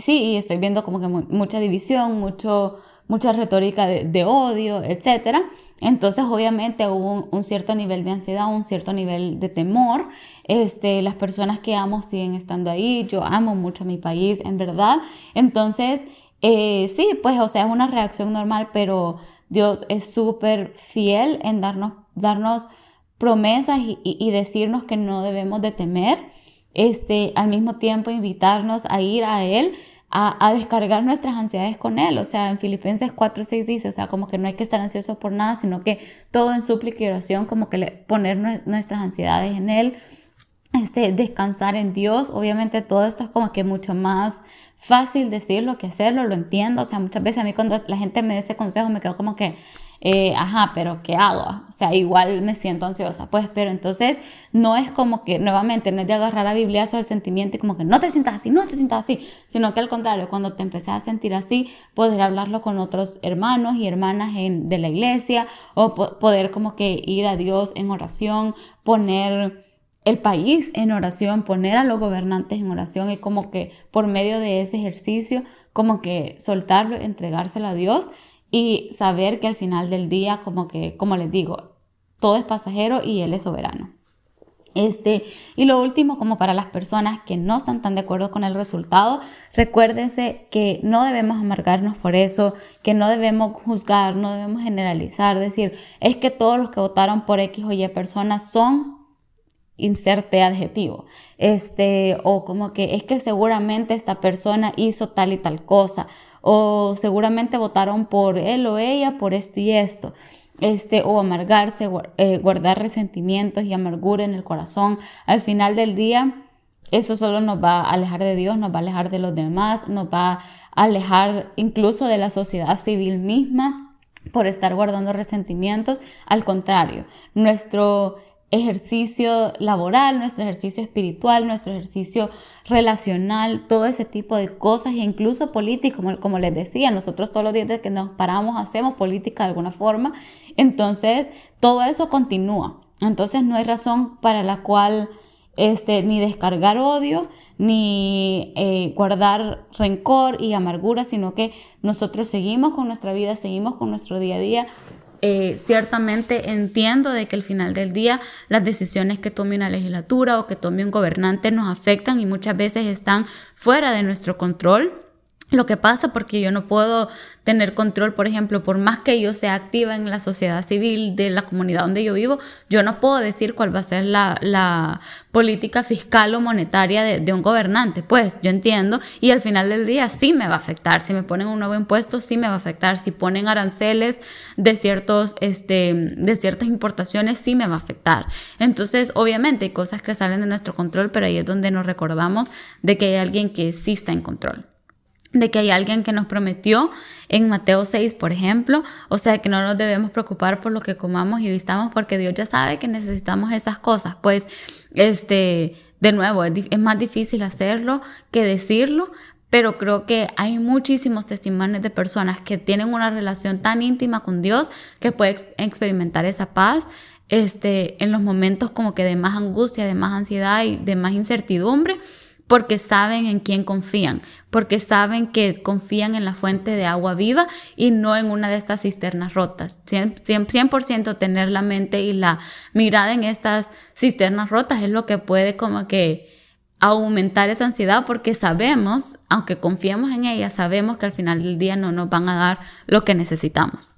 sí, y estoy viendo como que mucha división, mucho, mucha retórica de, odio, etc. Entonces, obviamente hubo un, cierto nivel de ansiedad, un cierto nivel de temor. Este, las personas que amo siguen estando ahí. Yo amo mucho a mi país, en verdad. Entonces, eh, sí, pues, o sea, es una reacción normal, pero Dios es súper fiel en darnos, darnos promesas y, decirnos que no debemos de temer, este, al mismo tiempo invitarnos a ir a Él, a, descargar nuestras ansiedades con Él. O sea, en Filipenses 4, 6 dice, o sea, como que no hay que estar ansiosos por nada, sino que todo en súplica y oración, como que poner nuestras ansiedades en Él, este, descansar en Dios. Obviamente todo esto es como que mucho más fácil decirlo que hacerlo, lo entiendo. O sea, muchas veces a mí cuando la gente me da ese consejo me quedo como que, eh, ajá, pero ¿qué hago? O sea, igual me siento ansiosa, pues, pero entonces no es como que, nuevamente, no es de agarrar a bibliazo el sentimiento y como que no te sientas así, no te sientas así, sino que al contrario, cuando te empecé a sentir así, poder hablarlo con otros hermanos y hermanas de la iglesia o poder como que ir a Dios en oración, poner el país en oración, poner a los gobernantes en oración y como que por medio de ese ejercicio, como que soltarlo, entregárselo a Dios y saber que al final del día, como que, como les digo, todo es pasajero y Él es soberano. Este, y lo último, como para las personas que no están tan de acuerdo con el resultado, recuérdense que no debemos amargarnos por eso, que no debemos juzgar, no debemos generalizar, decir, es que todos los que votaron por X o Y personas son inserte adjetivo. Este, o como que es que seguramente esta persona hizo tal y tal cosa, o seguramente votaron por él o ella por esto y esto. Este, o amargarse, eh, guardar resentimientos y amargura en el corazón. Al final del día, eso solo nos va a alejar de Dios, nos va a alejar de los demás, nos va a alejar incluso de la sociedad civil misma por estar guardando resentimientos. Al contrario, nuestro ejercicio laboral, nuestro ejercicio espiritual, nuestro ejercicio relacional, todo ese tipo de cosas e incluso político, como, como les decía, nosotros todos los días que nos paramos hacemos política de alguna forma, entonces todo eso continúa. Entonces no hay razón para la cual este, ni descargar odio, ni eh, guardar rencor y amargura, sino que nosotros seguimos con nuestra vida, seguimos con nuestro día a día, eh, ciertamente entiendo de que al final del día las decisiones que tome una legislatura o que tome un gobernante nos afectan y muchas veces están fuera de nuestro control. Lo que pasa porque yo no puedo tener control, por ejemplo, por más que yo sea activa en la sociedad civil de la comunidad donde yo vivo, yo no puedo decir cuál va a ser la, política fiscal o monetaria de, un gobernante. Pues yo entiendo y al final del día sí me va a afectar. Si me ponen un nuevo impuesto, sí me va a afectar. Si ponen aranceles de, ciertos, este, de ciertas importaciones, sí me va a afectar. Entonces, obviamente hay cosas que salen de nuestro control, pero ahí es donde nos recordamos de que hay alguien que sí está en control de que hay alguien que nos prometió en Mateo 6, por ejemplo, o sea, que no nos debemos preocupar por lo que comamos y vistamos porque Dios ya sabe que necesitamos esas cosas. Pues, este, de nuevo, es, más difícil hacerlo que decirlo, pero creo que hay muchísimos testimonios de personas que tienen una relación tan íntima con Dios que pueden experimentar esa paz este, en los momentos como que de más angustia, de más ansiedad y de más incertidumbre porque saben en quién confían, porque saben que confían en la fuente de agua viva y no en una de estas cisternas rotas. 100%, tener la mente y la mirada en estas cisternas rotas es lo que puede como que aumentar esa ansiedad porque sabemos, aunque confiemos en ellas, sabemos que al final del día no nos van a dar lo que necesitamos.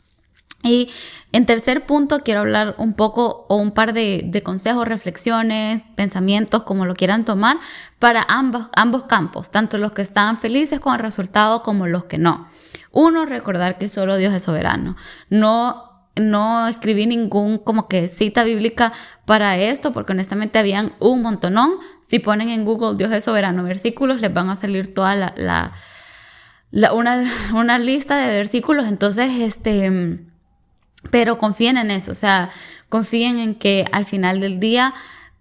Y en tercer punto, quiero hablar un poco o un par de, consejos, reflexiones, pensamientos, como lo quieran tomar, para ambos, ambos campos, tanto los que están felices con el resultado como los que no. Uno, recordar que solo Dios es soberano. No no escribí ningún como que cita bíblica para esto, porque honestamente habían un montonón. Si ponen en Google Dios es soberano versículos, les van a salir toda la, la, una, una, lista de versículos. Entonces, este, pero confíen en eso, o sea, confíen en que al final del día,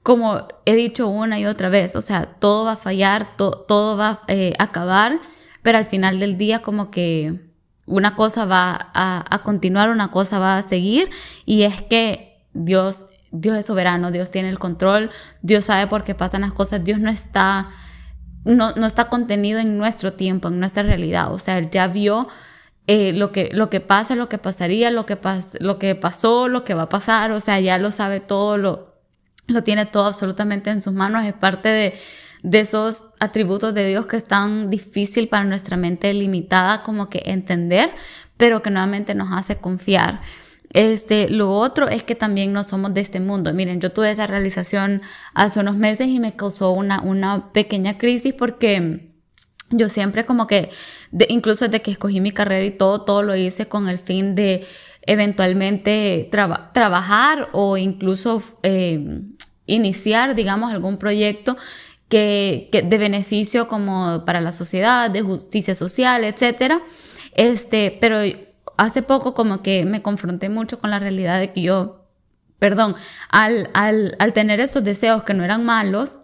como he dicho una y otra vez, o sea, todo va a fallar, todo va eh, a acabar, pero al final del día como que una cosa va a, continuar, una cosa va a seguir, y es que Dios, Dios es soberano, Dios tiene el control, Dios sabe por qué pasan las cosas, Dios no está, no, no está contenido en nuestro tiempo, en nuestra realidad, o sea, Él ya vio eh, lo, que, lo que pasa, lo que pasaría, lo que, lo que pasó, lo que va a pasar, o sea, ya lo sabe todo, lo, lo tiene todo absolutamente en sus manos, es parte de, de esos atributos de Dios que es tan difícil para nuestra mente limitada como que entender, pero que nuevamente nos hace confiar. Este, lo otro es que también no somos de este mundo. Miren, yo tuve esa realización hace unos meses y me causó una, una pequeña crisis porque yo siempre como que, incluso desde que escogí mi carrera y todo, todo lo hice con el fin de eventualmente trabajar o incluso eh, iniciar, digamos, algún proyecto que, de beneficio como para la sociedad, de justicia social, etc. Este, pero hace poco como que me confronté mucho con la realidad de que yo, perdón, al, al, al tener estos deseos que no eran malos,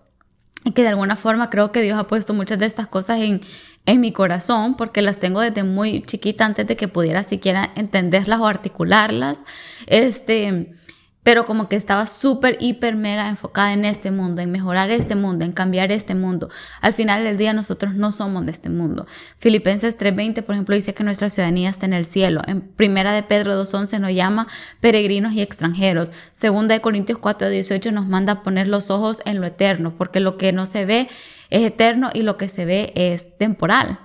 y que de alguna forma creo que Dios ha puesto muchas de estas cosas en, en mi corazón porque las tengo desde muy chiquita antes de que pudiera siquiera entenderlas o articularlas. Este, pero como que estaba súper, hiper, mega enfocada en este mundo, en mejorar este mundo, en cambiar este mundo. Al final del día nosotros no somos de este mundo. Filipenses 3:20, por ejemplo, dice que nuestra ciudadanía está en el cielo. En Primera de Pedro 2:11 nos llama peregrinos y extranjeros. Segunda de Corintios 4:18 nos manda a poner los ojos en lo eterno, porque lo que no se ve es eterno y lo que se ve es temporal.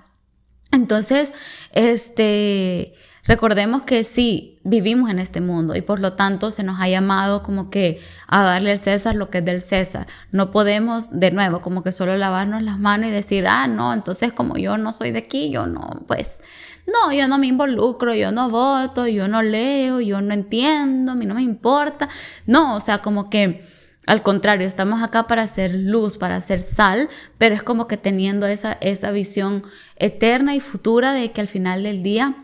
Entonces, este Recordemos que sí, vivimos en este mundo y por lo tanto se nos ha llamado como que a darle al César lo que es del César. No podemos, de nuevo, como que solo lavarnos las manos y decir, ah, no, entonces como yo no soy de aquí, yo no, pues, no, yo no me involucro, yo no voto, yo no leo, yo no entiendo, a mí no me importa. No, o sea, como que... Al contrario, estamos acá para hacer luz, para hacer sal, pero es como que teniendo esa, esa visión eterna y futura de que al final del día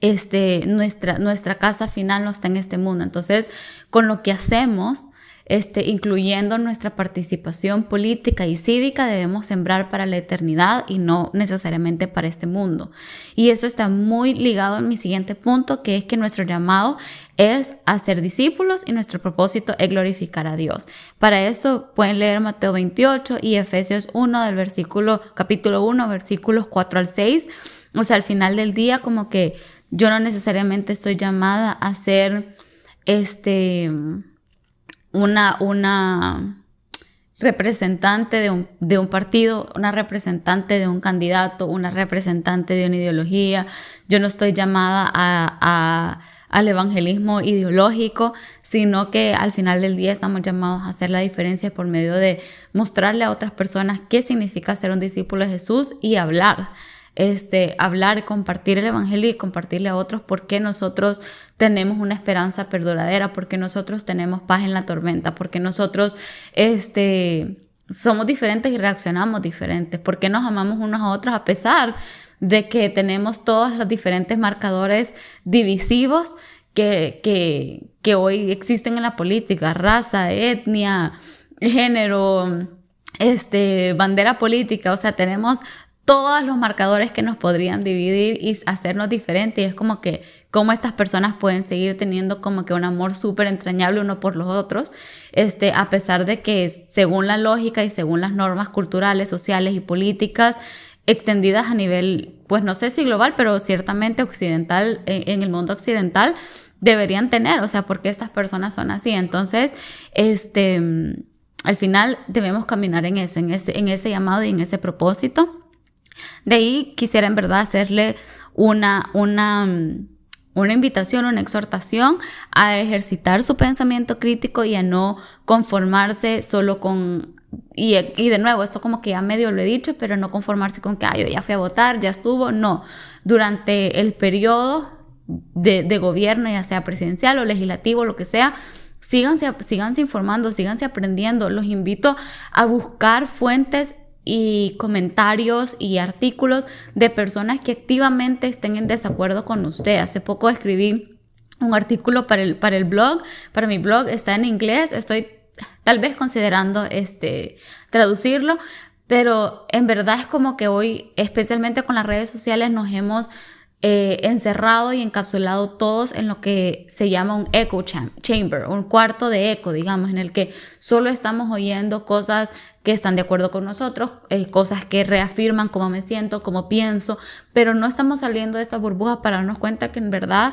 este, nuestra, nuestra casa final no está en este mundo. Entonces, con lo que hacemos, este, incluyendo nuestra participación política y cívica, debemos sembrar para la eternidad y no necesariamente para este mundo. Y eso está muy ligado a mi siguiente punto, que es que nuestro llamado es hacer discípulos y nuestro propósito es glorificar a Dios. Para esto pueden leer Mateo 28 y Efesios 1 del versículo, capítulo 1, versículos 4 al 6. O sea, al final del día como que yo no necesariamente estoy llamada a ser este una una representante de un, de un, partido, una representante de un candidato, una representante de una ideología. Yo no estoy llamada a, al evangelismo ideológico, sino que al final del día estamos llamados a hacer la diferencia por medio de mostrarle a otras personas qué significa ser un discípulo de Jesús y hablar este, hablar, compartir el Evangelio y compartirle a otros porque nosotros tenemos una esperanza perduradera, porque nosotros tenemos paz en la tormenta, porque nosotros este, somos diferentes y reaccionamos diferentes, porque nos amamos unos a otros a pesar de que tenemos todos los diferentes marcadores divisivos que, que, que hoy existen en la política, raza, etnia, género, este, bandera política, o sea, tenemos todos los marcadores que nos podrían dividir y hacernos diferentes. Y es como que cómo estas personas pueden seguir teniendo como que un amor súper entrañable uno por los otros, este, a pesar de que según la lógica y según las normas culturales, sociales y políticas extendidas a nivel, pues no sé si global, pero ciertamente occidental, en, el mundo occidental, deberían tener, o sea, porque estas personas son así. Entonces, este, al final debemos caminar en ese, en ese, en ese llamado y en ese propósito. De ahí quisiera en verdad hacerle una, una, una invitación, una exhortación a ejercitar su pensamiento crítico y a no conformarse solo con y, de nuevo, esto como que ya medio lo he dicho, pero no conformarse con que yo ya fui a votar, ya estuvo. No, durante el periodo de, de, gobierno, ya sea presidencial o legislativo, lo que sea, síganse, síganse informando, síganse aprendiendo. Los invito a buscar fuentes y comentarios y artículos de personas que activamente estén en desacuerdo con usted. Hace poco escribí un artículo para el, para el blog, para mi blog, está en inglés, estoy tal vez considerando este, traducirlo, pero en verdad es como que hoy, especialmente con las redes sociales, nos hemos eh, encerrado y encapsulado todos en lo que se llama un echo chamber, un cuarto de eco, digamos, en el que solo estamos oyendo cosas que están de acuerdo con nosotros, eh, cosas que reafirman cómo me siento, cómo pienso, pero no estamos saliendo de esta burbuja para darnos cuenta que en verdad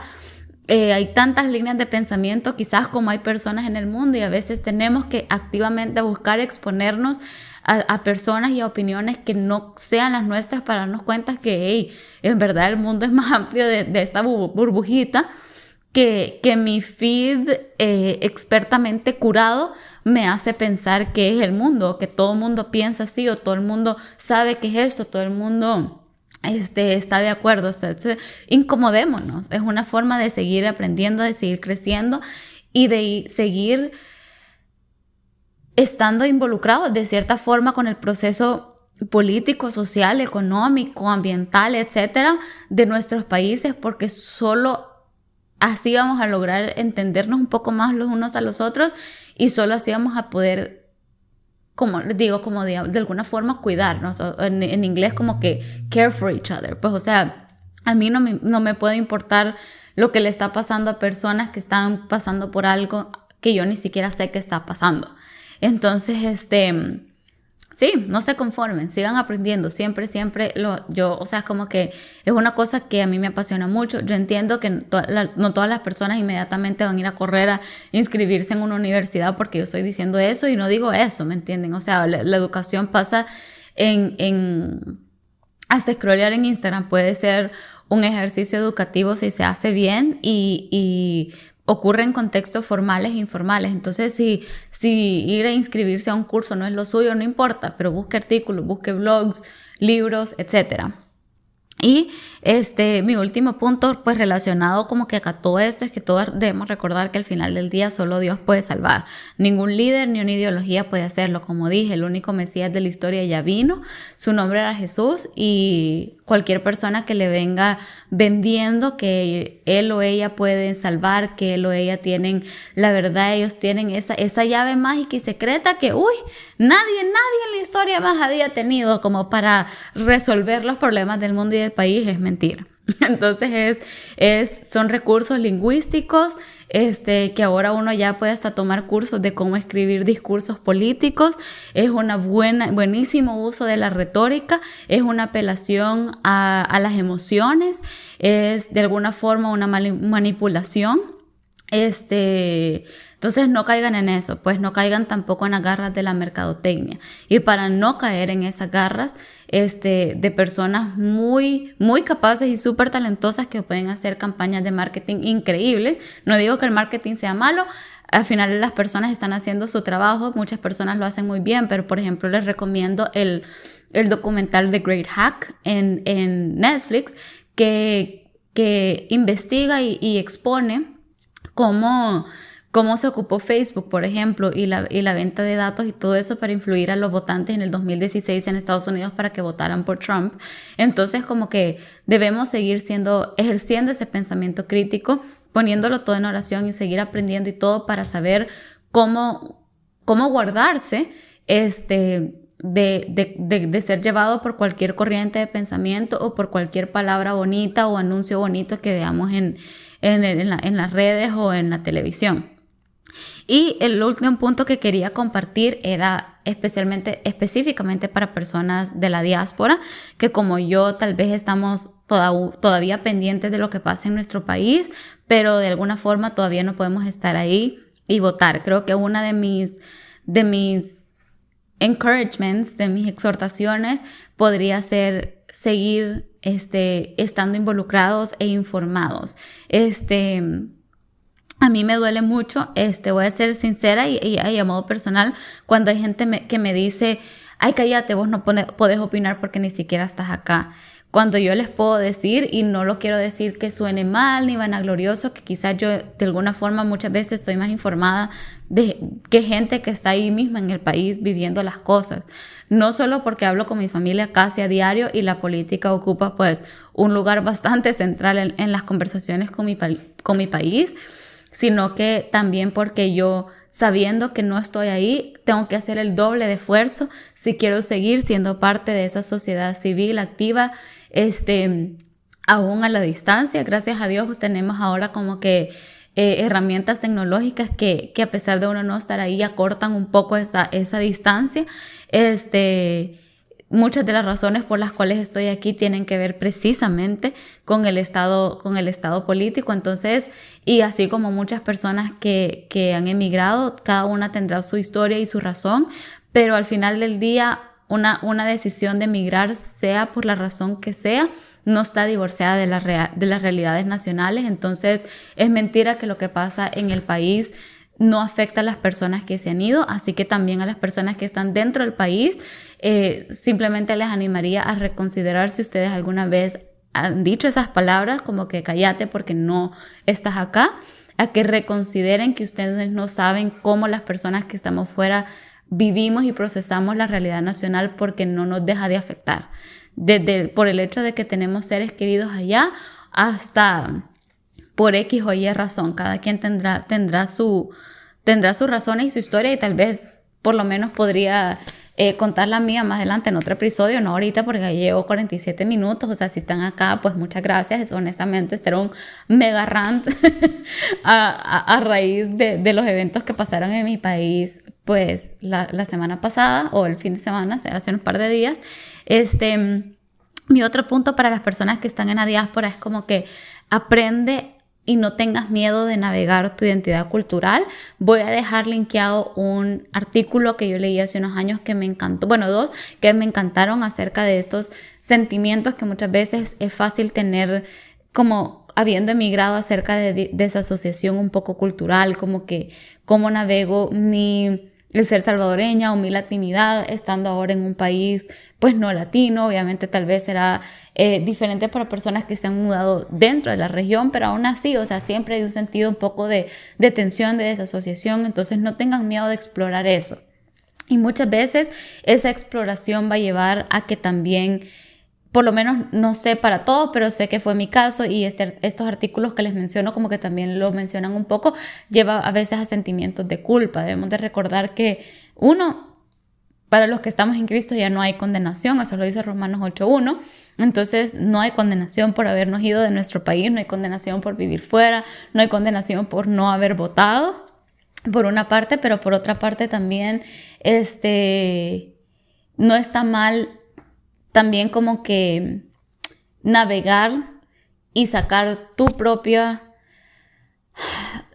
eh, hay tantas líneas de pensamiento, quizás como hay personas en el mundo y a veces tenemos que activamente buscar exponernos a, personas y a opiniones que no sean las nuestras para darnos cuenta que, hey, en verdad el mundo es más amplio de, esta burbujita, que, que mi feed eh, expertamente curado me hace pensar que es el mundo, que todo el mundo piensa así o todo el mundo sabe que es esto, todo el mundo este, está de acuerdo. O incomodémonos. Es una forma de seguir aprendiendo, de seguir creciendo y de seguir estando involucrados de cierta forma con el proceso político, social, económico, ambiental, etcétera, de nuestros países, porque solo así vamos a lograr entendernos un poco más los unos a los otros y solo así vamos a poder, como digo, como de, alguna forma cuidarnos, en, en, inglés como que care for each other, pues o sea, a mí no me, no me puede importar lo que le está pasando a personas que están pasando por algo que yo ni siquiera sé que está pasando. Entonces, este, sí, no se conformen, sigan aprendiendo, siempre, siempre, lo, yo, o sea, como que es una cosa que a mí me apasiona mucho. Yo entiendo que no todas las personas inmediatamente van a ir a correr a inscribirse en una universidad porque yo estoy diciendo eso y no digo eso, ¿me entienden? O sea, la, educación pasa en, en, hasta scrollear en Instagram puede ser un ejercicio educativo si se hace bien y, y ocurre en contextos formales e informales. Entonces, si, si ir a inscribirse a un curso no es lo suyo, no importa, pero busque artículos, busque blogs, libros, etcétera. Y este, mi último punto, pues relacionado como que acá todo esto, es que todos debemos recordar que al final del día solo Dios puede salvar. Ningún líder ni una ideología puede hacerlo. Como dije, el único Mesías de la historia ya vino, su nombre era Jesús y cualquier persona que le venga vendiendo que él o ella pueden salvar, que él o ella tienen la verdad, ellos tienen esa, esa llave mágica y secreta que, uy, nadie, nadie en la historia más había tenido como para resolver los problemas del mundo y del país, es mentira. (laughs) Entonces es, es, son recursos lingüísticos este, que ahora uno ya puede hasta tomar cursos de cómo escribir discursos políticos. Es un buenísimo uso de la retórica, es una apelación a las emociones, es de alguna forma una manipulación Este, entonces no caigan en eso, pues no caigan tampoco en las garras de la mercadotecnia. Y para no caer en esas garras este, de personas muy, muy capaces y súper talentosas que pueden hacer campañas de marketing increíbles, no digo que el marketing sea malo, al final las personas están haciendo su trabajo, muchas personas lo hacen muy bien, pero por ejemplo les recomiendo el, documental The Great Hack en, Netflix que, que investiga y, expone cómo, cómo se ocupó Facebook, por ejemplo, y la, y la venta de datos y todo eso para influir a los votantes en el 2016 en Estados Unidos para que votaran por Trump. Entonces, como que debemos seguir siendo, ejerciendo ese pensamiento crítico poniéndolo todo en oración y seguir aprendiendo y todo para saber cómo, cómo guardarse este, de, de, ser llevado por cualquier corriente de pensamiento o por cualquier palabra bonita o anuncio bonito que veamos en, en, en las redes o en la televisión. Y el último punto que quería compartir era especialmente, específicamente para personas de la diáspora, que como yo tal vez estamos todavía pendientes de lo que pasa en nuestro país, pero de alguna forma todavía no podemos estar ahí y votar. Creo que una de mis, de mis encouragements, de mis exhortaciones, podría ser seguir este, estando involucrados e informados. Este, a mí me duele mucho, este, voy a ser sincera y, a modo personal, cuando hay gente que me dice, ay, cállate, vos no podés opinar porque ni siquiera estás acá cuando yo les puedo decir, y no lo quiero decir que suene mal ni vanaglorioso, que quizás yo de alguna forma muchas veces estoy más informada de que gente que está ahí misma en el país viviendo las cosas. No solo porque hablo con mi familia casi a diario y la política ocupa pues un lugar bastante central en, las conversaciones con mi, con mi país, sino que también porque yo sabiendo que no estoy ahí, tengo que hacer el doble de esfuerzo si quiero seguir siendo parte de esa sociedad civil activa este, aún a la distancia. Gracias a Dios pues tenemos ahora como que eh, herramientas tecnológicas que, que, a pesar de uno no estar ahí acortan un poco esa, esa distancia. Este, muchas de las razones por las cuales estoy aquí tienen que ver precisamente con el estado, con el estado político. Entonces, y así como muchas personas que, que han emigrado, cada una tendrá su historia y su razón, pero al final del día una, una decisión de emigrar, sea por la razón que sea, no está divorciada de, de las realidades nacionales. Entonces, es mentira que lo que pasa en el país no afecta a las personas que se han ido, así que también a las personas que están dentro del país, eh, simplemente les animaría a reconsiderar si ustedes alguna vez han dicho esas palabras como que cállate porque no estás acá, a que reconsideren que ustedes no saben cómo las personas que estamos fuera vivimos y procesamos la realidad nacional porque no nos deja de afectar. Desde por el hecho de que tenemos seres queridos allá hasta por X o Y razón. Cada quien tendrá, tendrá, su, tendrá sus razones y su historia y tal vez por lo menos podría eh, contar la mía más adelante en otro episodio, no ahorita porque ya llevo 47 minutos, o sea, si están acá, pues muchas gracias, honestamente, este era un mega rant (laughs) a, a, raíz de, de, los eventos que pasaron en mi país, pues la, semana pasada o el fin de semana, hace un par de días. Este, mi otro punto para las personas que están en la diáspora es como que aprende y no tengas miedo de navegar tu identidad cultural. Voy a dejar linkeado un artículo que yo leí hace unos años que me encantó, bueno, dos que me encantaron acerca de estos sentimientos que muchas veces es fácil tener como habiendo emigrado acerca de desasociación un poco cultural, como que cómo navego mi el ser salvadoreña o mi latinidad estando ahora en un país pues no latino, obviamente tal vez será eh, diferente para personas que se han mudado dentro de la región, pero aún así, o sea, siempre hay un sentido un poco de, de tensión, de desasociación, entonces no tengan miedo de explorar eso. Y muchas veces esa exploración va a llevar a que también por lo menos no sé para todos, pero sé que fue mi caso y este, estos artículos que les menciono como que también lo mencionan un poco, lleva a veces a sentimientos de culpa. Debemos de recordar que uno, para los que estamos en Cristo ya no hay condenación, eso lo dice Romanos 8.1, entonces no hay condenación por habernos ido de nuestro país, no hay condenación por vivir fuera, no hay condenación por no haber votado, por una parte, pero por otra parte también, este, no está mal también como que navegar y sacar tu propia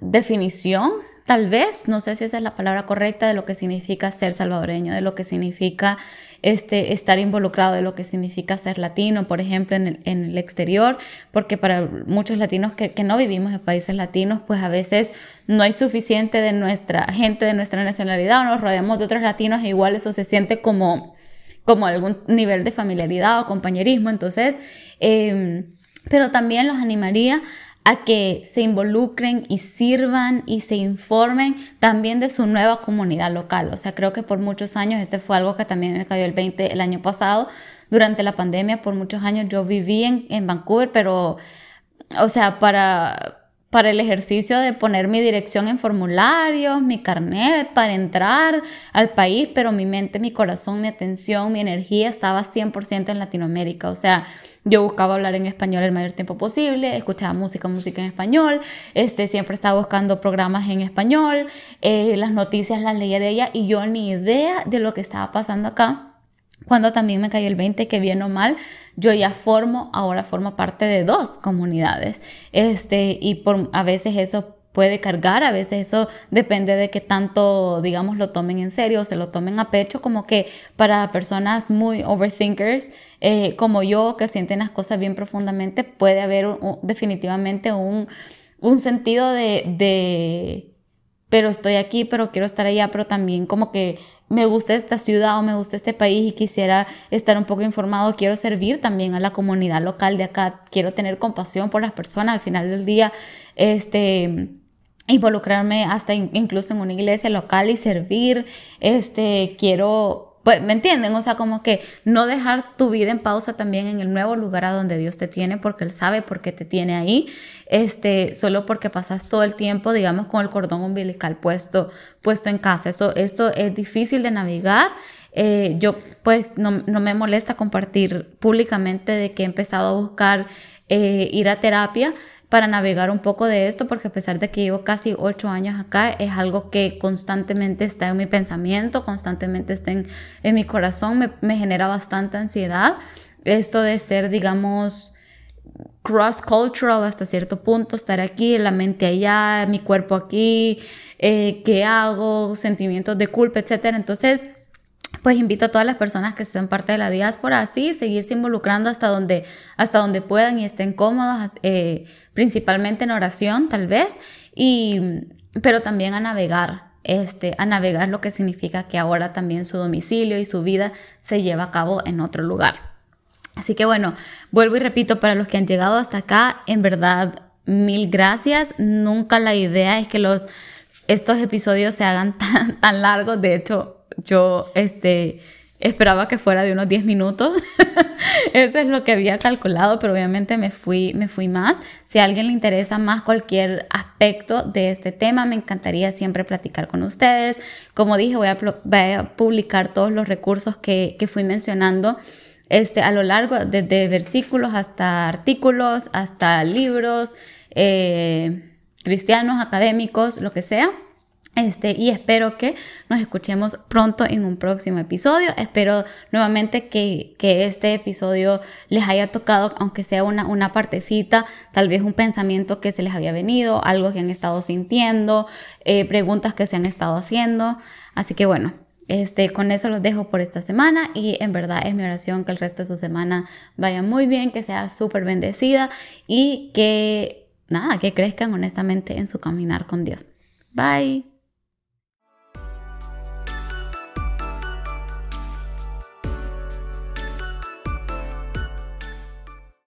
definición tal vez, no sé si esa es la palabra correcta, de lo que significa ser salvadoreño, de lo que significa este, estar involucrado, de lo que significa ser latino, por ejemplo, en el, exterior, porque para muchos latinos que, no vivimos en países latinos, pues a veces no hay suficiente de nuestra gente, de nuestra nacionalidad, o nos rodeamos de otros latinos, e igual eso se siente como, como algún nivel de familiaridad o compañerismo, entonces... Em, pero también los animaría a que se involucren y sirvan y se informen también de su nueva comunidad local. O sea, creo que por muchos años, este fue algo que también me cayó el 20 el año pasado, durante la pandemia, por muchos años yo viví en, en Vancouver, pero, o sea, para para el ejercicio de poner mi dirección en formularios, mi carnet para entrar al país, pero mi mente, mi corazón, mi atención, mi energía estaba 100% en Latinoamérica. O sea, yo buscaba hablar en español el mayor tiempo posible, escuchaba música, música en español, este, siempre estaba buscando programas en español, eh, las noticias las leía de ella y yo ni idea de lo que estaba pasando acá cuando también me cayó el 20 que bien o mal yo ya formo ahora formo parte de dos comunidades. Este y por a veces eso puede cargar, a veces eso depende de que tanto, digamos, lo tomen en serio, se lo tomen a pecho, como que para personas muy overthinkers eh, como yo, que sienten las cosas bien profundamente, puede haber definitivamente un, un sentido de, de, pero estoy aquí, pero quiero estar allá, pero también como que me gusta esta ciudad o me gusta este país y quisiera estar un poco informado, quiero servir también a la comunidad local de acá, quiero tener compasión por las personas al final del día, este involucrarme hasta incluso en una iglesia local y servir, este quiero pues, ¿me entienden? O sea, como que no dejar tu vida en pausa también en el nuevo lugar a donde Dios te tiene, porque Él sabe por qué te tiene ahí, este, solo porque pasas todo el tiempo, digamos, con el cordón umbilical puesto, puesto en casa. Eso, esto es difícil de navegar. Eh, yo, pues, no, no, me molesta compartir públicamente de que he empezado a buscar eh, ir a terapia, para navegar un poco de esto, porque a pesar de que llevo casi ocho años acá, es algo que constantemente está en mi pensamiento, constantemente está en, mi corazón, me, me, genera bastante ansiedad. Esto de ser, digamos, cross-cultural hasta cierto punto, estar aquí, la mente allá, mi cuerpo aquí, eh, qué hago, sentimientos de culpa, etc. Entonces, pues invito a todas las personas que sean parte de la diáspora así, seguirse involucrando hasta donde, hasta donde puedan y estén cómodos, eh, principalmente en oración tal vez, y, pero también a navegar, este, a navegar lo que significa que ahora también su domicilio y su vida se lleva a cabo en otro lugar. Así que bueno, vuelvo y repito, para los que han llegado hasta acá, en verdad, mil gracias. Nunca la idea es que los, estos episodios se hagan (laughs) tan, tan largos, de hecho, yo este, esperaba que fuera de unos 10 minutos. (laughs) Eso es lo que había calculado, pero obviamente me fui, me fui más. Si a alguien le interesa más cualquier aspecto de este tema, me encantaría siempre platicar con ustedes. Como dije, voy a, publicar todos los recursos que, fui mencionando. Este, a lo largo, desde versículos hasta artículos, hasta libros, eh, cristianos, académicos, lo que sea. Este, y espero que nos escuchemos pronto en un próximo episodio. Espero nuevamente que, este episodio les haya tocado, aunque sea una, una, partecita, tal vez un pensamiento que se les había venido, algo que han estado sintiendo, eh, preguntas que se han estado haciendo. Así que bueno, este, con eso los dejo por esta semana y en verdad es mi oración que el resto de su semana vaya muy bien, que sea súper bendecida y que nada, que crezcan honestamente en su caminar con Dios. Bye.